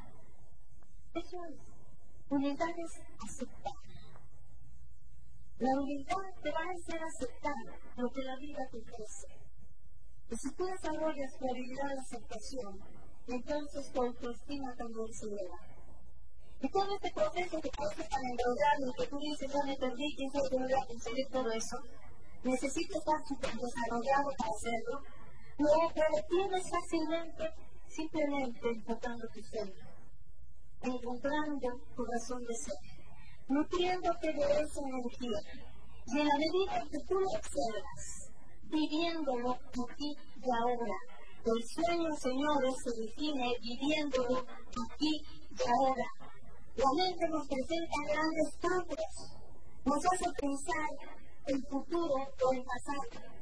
Eso es. Unidad es aceptar. La unidad te va a hacer aceptar lo que la vida te ofrece. Y si tú desarrollas tu habilidad de aceptación, entonces tu autoestima también se eleva. Y todo este proceso que parece tan enrollado y que tú dices, ya me perdí, quién sabe cómo voy a conseguir todo eso, necesitas estar súper desarrollado para hacerlo, lo tienes fácilmente simplemente enfocando tu ser, encontrando tu razón de ser. nutriéndote de esa energía. Y en la medida que tú lo observas, viviéndolo aquí y ahora, el sueño, señores, se define viviéndolo aquí y ahora. La mente nos presenta grandes cambios, nos hace pensar el futuro o el pasado.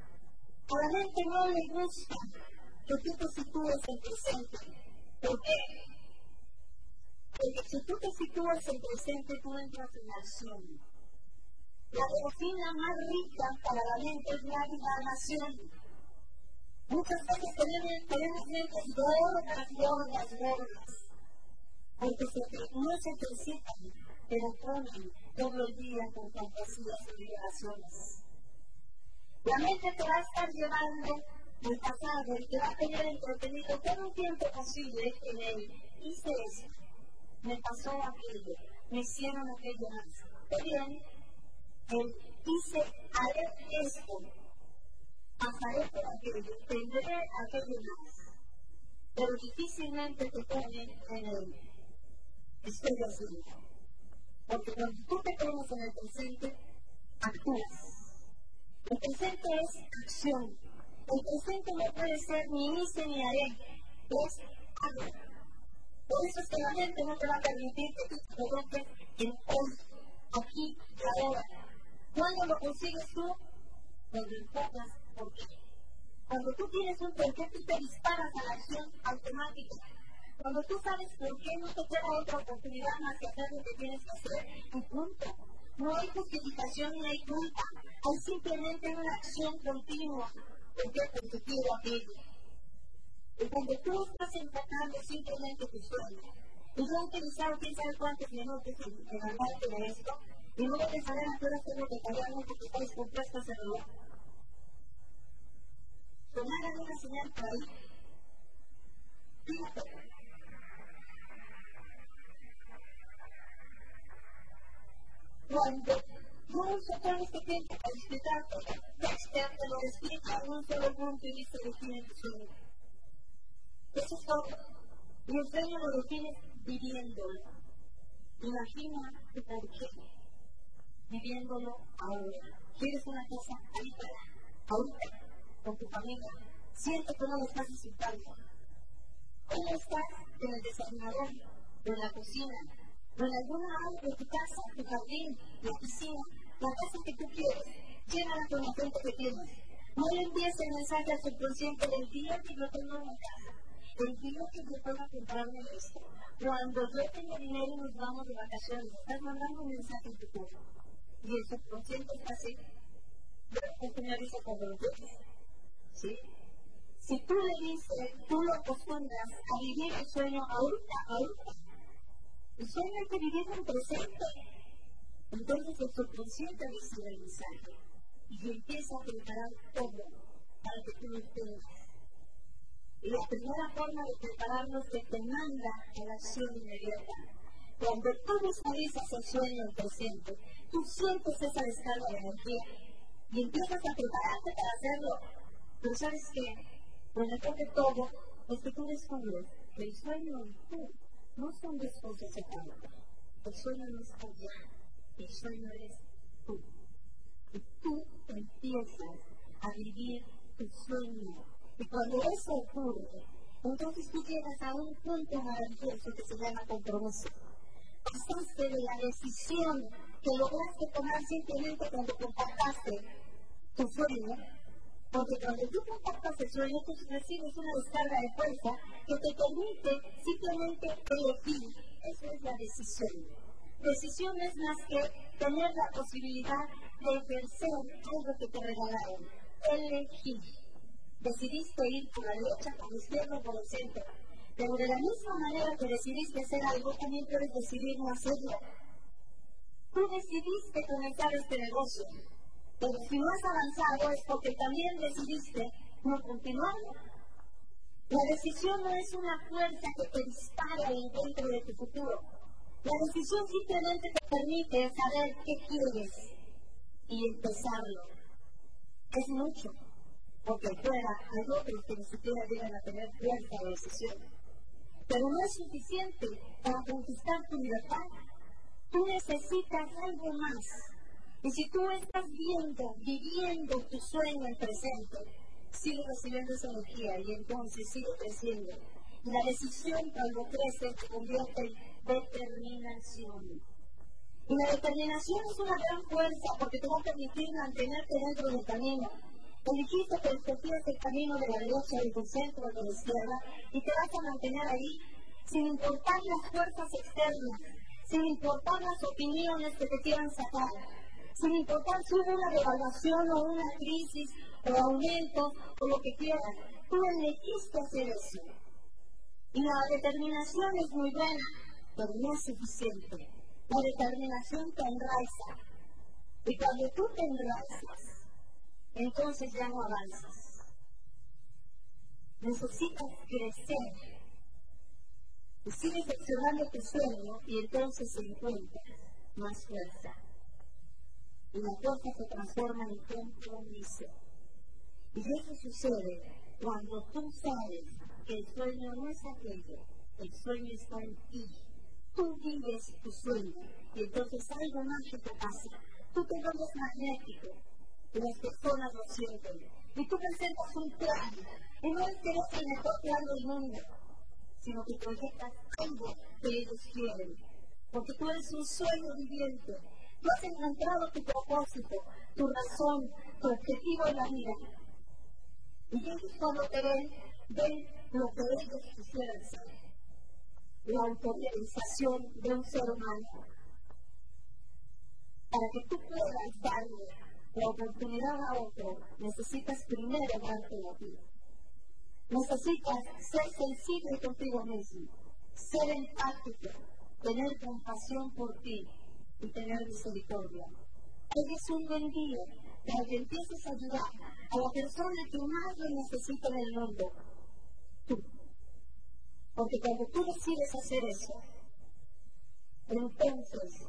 A la mente no le gusta que tú te sitúes en presente. ¿Por? Porque si tú te sitúas en presente, tú entras en acción. La cocina más rica para la mente es la divagación Muchas veces tenemos, tenemos mentes gordas, gordas, gordas. Porque no se ejercitan, pero ponen todo el día con fantasías y liberaciones. La mente te va a estar llevando al pasado y te va a tener entretenido todo el tiempo posible en él. Hice esto, me pasó aquello, me hicieron aquello más. Pero bien, él hice, haré esto, pasaré por aquello, tendré aquello más. Pero difícilmente te ponen en el estoy haciendo. Porque cuando tú te pones en el presente, actúas. El presente es acción. El presente no puede ser ni hice ni haré, es hago. Por eso es que la gente no te va a permitir que tú te coloques en hoy, aquí y ahora. ¿Cuándo lo consigues tú? Cuando enfocas por qué. Cuando tú tienes un por qué, tú te disparas a la acción automática. Cuando tú sabes por qué, no te queda otra oportunidad más que hacer lo que tienes que hacer y punto. No hay justificación ni hay culpa. Hay simplemente una acción continua. ¿Por qué? Porque quiero aquello. Y cuando tú estás enfocando simplemente tu sueño, y yo he utilizado quién sabe cuántos minutos en, en hablarte de esto, y luego de saber a qué hora tengo que callarme porque estoy compuesta ese reloj tomaran una señal por ahí. Fíjate. Cuando yo uso todo este tiempo para explicarte, Dexter te lo explica en un solo punto y dice define tu sueño. Eso es todo. Y el sueño lo defines viviéndolo. Imagina tu por qué. Viviéndolo ahora. ¿Quieres una cosa ahorita? Ahorita con tu familia, siente no lo estás disfrutando. ¿Cómo estás en el desayunador, en la cocina, en alguna área de tu casa, tu jardín, la piscina, la casa que tú quieres? Llénala con la gente que tienes. No le envíes el mensaje al subconsciente del día que yo tengo en casa, el día que yo pueda comprarme esto. Cuando yo tengo dinero y nos vamos de vacaciones, estás mandando un mensaje en tu cuerpo. Y el subconsciente está así. El Señor dice cuando lo quieres. ¿sí? Si tú le dices, tú lo acostumbras a vivir el sueño ahorita, ahorita, el sueño que vivir en presente. Entonces el subconsciente recibe el mensaje y empieza a preparar todo para que tú lo tengas. La primera forma de prepararlo es que te manda a la acción inmediata. Cuando tú visualizas el sueño en presente, tú sientes esa descarga de energía y empiezas a prepararte para hacerlo pero sabes que, lo mejor de todo es que tú descubres que el sueño y tú no son dos cosas separadas. El sueño no está allá, el sueño eres tú. Y tú empiezas a vivir tu sueño. Y cuando eso ocurre, entonces tú llegas a un punto maravilloso que se llama compromiso. Pasaste de la decisión que lograste tomar simplemente cuando compartaste tu sueño porque cuando tú compartas el sueño, tú recibes una descarga de fuerza que te permite simplemente elegir. Esa es la decisión. Decisión es más que tener la posibilidad de ejercer algo que te regalaron. Elegir. Decidiste ir por la derecha, por la izquierda, por el centro. Pero de la misma manera que decidiste hacer algo, también puedes decidir no hacerlo. Tú decidiste comenzar este negocio pero si no has avanzado es porque también decidiste no continuar. La decisión no es una fuerza que te dispara al encuentro de tu futuro. La decisión simplemente te permite saber qué quieres y empezarlo. Es mucho, porque fuera hay otros que ni siquiera llegan a tener fuerza de decisión. Pero no es suficiente para conquistar tu libertad. Tú necesitas algo más. Y si tú estás viendo, viviendo tu sueño en presente, sigue recibiendo esa energía y entonces sigue creciendo. La decisión cuando crece se convierte en determinación. Y la determinación es una gran fuerza porque te va a permitir mantenerte dentro del camino. Elegiste que escogías el camino de la derecha y del centro de la izquierda y te vas a mantener ahí sin importar las fuerzas externas, sin importar las opiniones que te quieran sacar, sin importar si hubo una devaluación o una crisis o aumento o lo que quieras. Tú elegiste hacer eso. Y la determinación es muy buena, pero no es suficiente. La determinación te enraiza. Y cuando tú te enraizas, entonces ya no avanzas. Necesitas crecer. Y sigues accionando tu sueño y entonces encuentras más fuerza. Y la fuerza se transforma en compromiso. Y eso sucede cuando tú sabes que el sueño no es aquello, el sueño está en ti. Tú vives tu sueño y entonces algo mágico pasa. Tú te vuelves magnético las personas lo sienten. Y tú presentas un plan y no es que eres el mejor plan del mundo, sino que proyectas algo que ellos quieren. Porque tú eres un sueño viviente. Tú has encontrado tu propósito, tu razón, tu objetivo en la vida. Y ellos cuando te ven, ven lo que ellos quisieran ser. La autorización de un ser humano. Para que tú puedas darle la oportunidad a otro, necesitas primero darte la vida. Necesitas ser sensible contigo mismo, ser empático, tener compasión por ti y tener misericordia. Hoy es un buen día para que empieces a ayudar a la persona que más lo necesita en el mundo, tú. Porque cuando tú decides hacer eso, entonces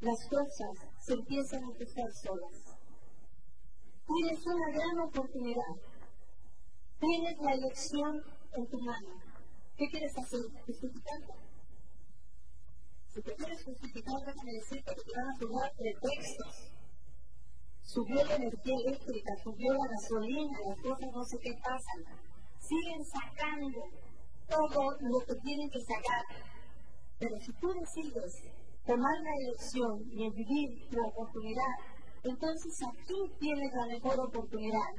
las cosas se empiezan a empezar solas. Tienes una gran oportunidad. Tienes la elección en tu mano. ¿Qué quieres hacer? Justificarte. Si te quieres justificar, déjame decirte que te van a tomar pretextos subió la energía eléctrica, subió la gasolina, las cosas no sé qué pasan. Siguen sacando todo lo que tienen que sacar. Pero si tú decides tomar la elección y vivir tu oportunidad, entonces aquí tienes la mejor oportunidad.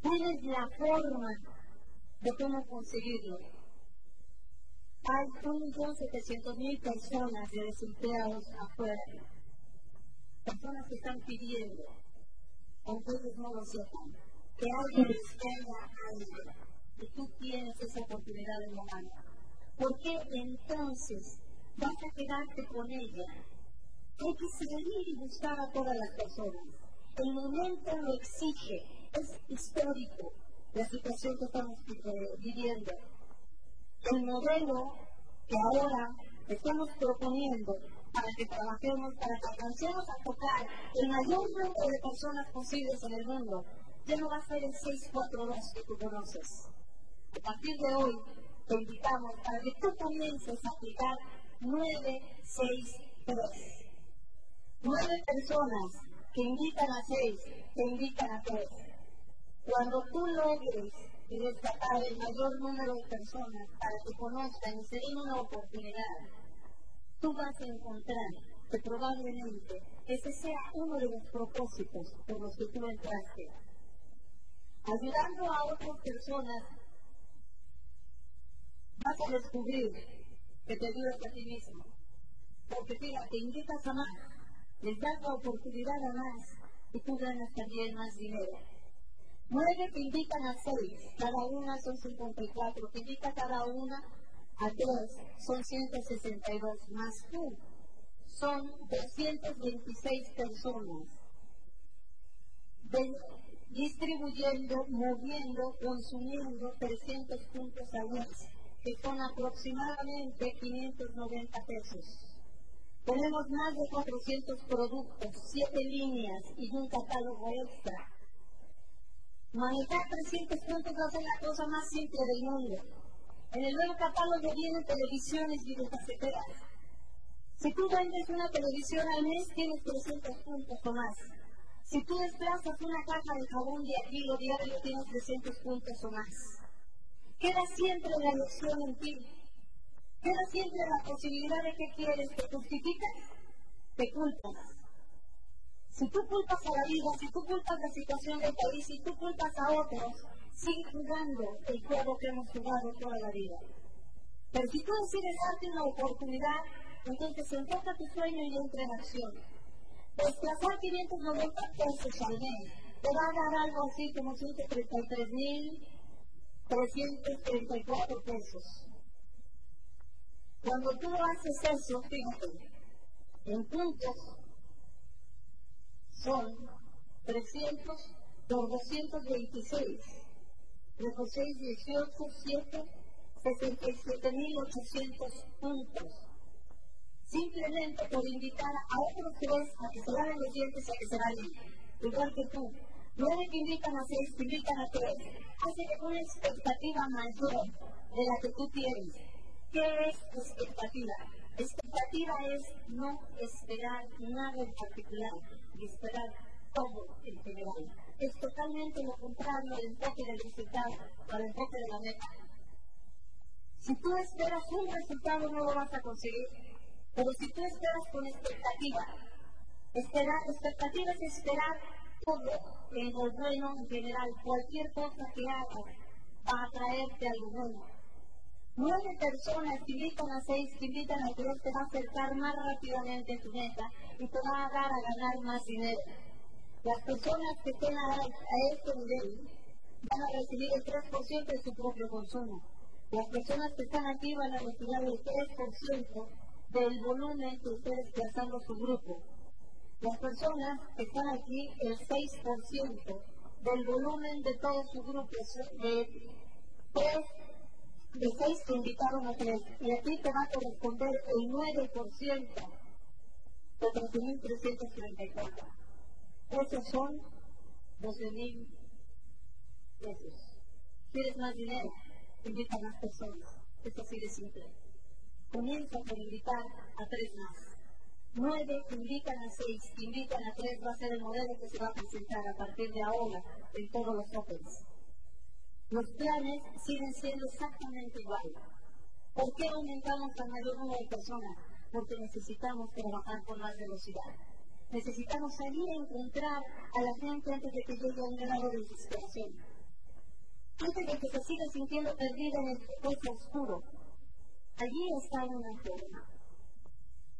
Tienes la forma de cómo conseguirlo. Hay 1.700.000 personas de desempleados afuera personas que están pidiendo, aunque no lo sepan, que alguien les tenga algo y tú tienes esa oportunidad en la mano. ¿Por qué entonces vas a quedarte con ella? Hay que salir y buscar a todas las personas. El momento lo exige, es histórico la situación que estamos viviendo. El modelo que ahora estamos proponiendo para que trabajemos, para que alcancemos a tocar el mayor número de personas posibles en el mundo, ya no va a ser el 642 que tú conoces. A partir de hoy, te invitamos para que tú comiences a aplicar 963. Nueve personas que invitan a seis, que invitan a tres. Cuando tú logres rescatar el mayor número de personas para que conozcan y se den una oportunidad tú vas a encontrar que probablemente ese sea uno de los propósitos por los que tú entraste. Ayudando a otras personas, vas a descubrir que te ayudas a ti mismo. Porque fíjate, te invitas a más, les das la oportunidad a más y tú ganas también más dinero. Nueve te invitan a seis, cada una son 54, te invita cada una a dos son 162 más tú. Son 226 personas distribuyendo, moviendo, consumiendo 300 puntos al mes, que son aproximadamente 590 pesos. Tenemos más de 400 productos, 7 líneas y un catálogo extra. Manejar 300 puntos a ser la cosa más simple del mundo. En el nuevo catálogo vienen televisiones videocaseteras. Si tú vendes una televisión al mes, tienes 300 puntos o más. Si tú desplazas una caja de jabón de aquí diario, tienes 300 puntos o más. Queda siempre la elección en ti. Queda siempre la posibilidad de que quieres, te justificas, te culpas. Si tú culpas a la vida, si tú culpas la situación del país, si tú culpas a otros, sigue jugando el juego que hemos jugado toda la vida. Pero si tú decides darte una oportunidad, entonces enfoca tu sueño y entra en acción. Desplazar 590 pesos al mes te va a dar algo así como 133.334 pesos. Cuando tú haces eso, fíjate, en puntos son 300 por 226, 6, 18, 7, 67.800 puntos. Simplemente por invitar a otros tres a que se laven los dientes y a que se vayan, igual que tú. Nueve que invitan a seis, invitan a tres, hace una expectativa mayor de la que tú tienes. ¿Qué es expectativa? Expectativa es no esperar nada en particular y esperar todo en general. Es totalmente lo contrario al enfoque del resultado, al enfoque de la meta. Si tú esperas un resultado no lo vas a conseguir, pero si tú esperas con expectativa, esperar, expectativa es esperar todo en lo bueno en general, cualquier cosa que hagas va a traerte algo bueno Nueve personas que invitan a seis, que invitan a tres, te va a acercar más rápidamente a tu meta y te va a dar a ganar más dinero. Las personas que estén a, este nivel van a recibir el 3% de su propio consumo. Las personas que están aquí van a recibir el 3% del volumen que ustedes desplazando su grupo. Las personas que están aquí, el 6% del volumen de todo su grupo, de 3 de seis que invitaron a tres, y a ti te va a corresponder el 9% de 13.334. Esos son 12.000 pesos. ¿Quieres más dinero? Invita a más personas. Es así de simple. Comienza por invitar a tres más. Nueve invitan a seis, invitan a tres, va a ser el modelo que se va a presentar a partir de ahora en todos los Opens. Los planes siguen siendo exactamente iguales. ¿Por qué aumentamos a mayor número de personas? Porque necesitamos trabajar con más velocidad. Necesitamos salir a encontrar a la gente antes de que llegue a un grado de desesperación. Antes de que se siga sintiendo perdida en el puesto oscuro. Allí está una forma.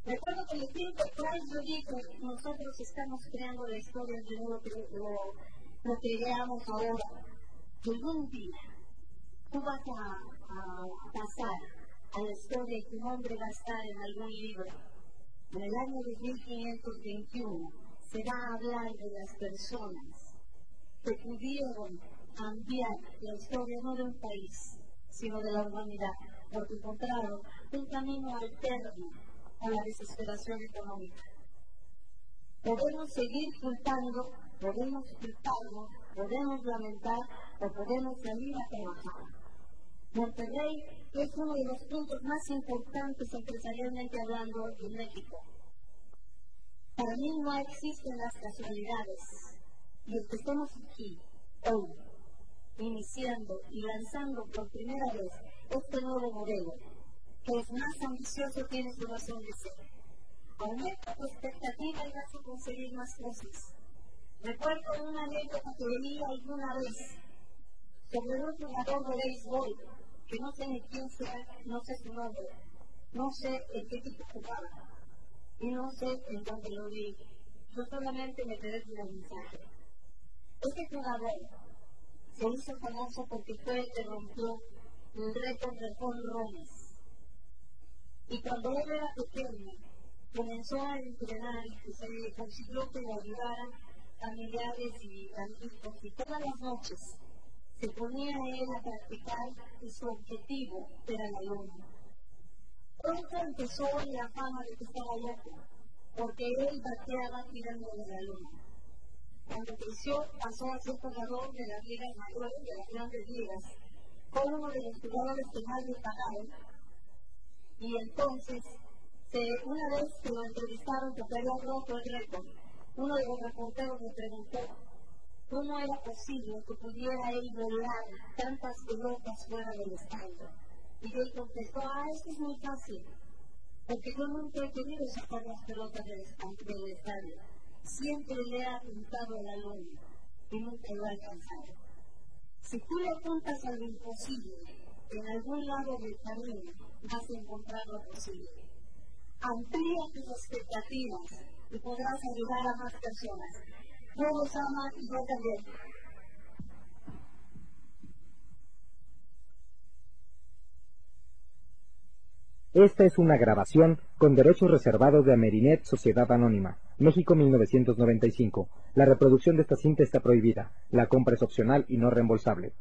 Recuerdo que el tiempo Price yo dijo, nosotros estamos creando la historia de que lo, lo que creamos ahora algún día tú vas a, pasar a la historia y tu nombre va a estar en algún libro. En el año de 1521 se va a hablar de las personas que pudieron cambiar la historia no de un país, sino de la humanidad, porque encontraron un camino alterno a la desesperación económica. Podemos seguir culpando, podemos culparlo podemos lamentar o podemos salir a trabajar. Monterrey es uno de los puntos más importantes empresarialmente hablando en México. Para mí no existen las casualidades. Y el que estamos aquí hoy, iniciando y lanzando por primera vez este nuevo modelo, que es más ambicioso, tiene su razón de ser. Aumenta tu expectativa y vas a conseguir más cosas Recuerdo una anécdota que leí alguna vez sobre un jugador de béisbol, que no sé ni quién sea, no sé su nombre, no sé en qué equipo jugaba, y no sé en dónde lo vi. Yo solamente me quedé con el mensaje. Este jugador se hizo famoso porque fue el que rompió el récord de rones. Y cuando él era pequeño, comenzó a entrenar y se consiguió que le ayudaran familiares y amigos y todas las noches se ponía él a practicar y su objetivo era la luna. Pronto empezó la fama de que estaba loco, porque él bateaba tirando de la luna. Cuando creció, pasó a ser jugador de las ligas mayores, de las grandes ligas. Fue uno de los jugadores que más le pagaron. Y entonces una vez que lo entrevistaron porque había roto el récord, uno de los reporteros me preguntó cómo era posible que pudiera él volar tantas pelotas fuera del estadio. Y él contestó, ah, eso es muy fácil, porque yo nunca he querido sacar las pelotas del estadio. Siempre le he apuntado a la luna y nunca lo he alcanzado. Si tú le apuntas a lo imposible, en algún lado del camino vas a encontrar lo posible. Amplía tus expectativas y podrás ayudar a más personas. Esta es una grabación con derechos reservados de Amerinet Sociedad Anónima, México 1995. La reproducción de esta cinta está prohibida. La compra es opcional y no reembolsable.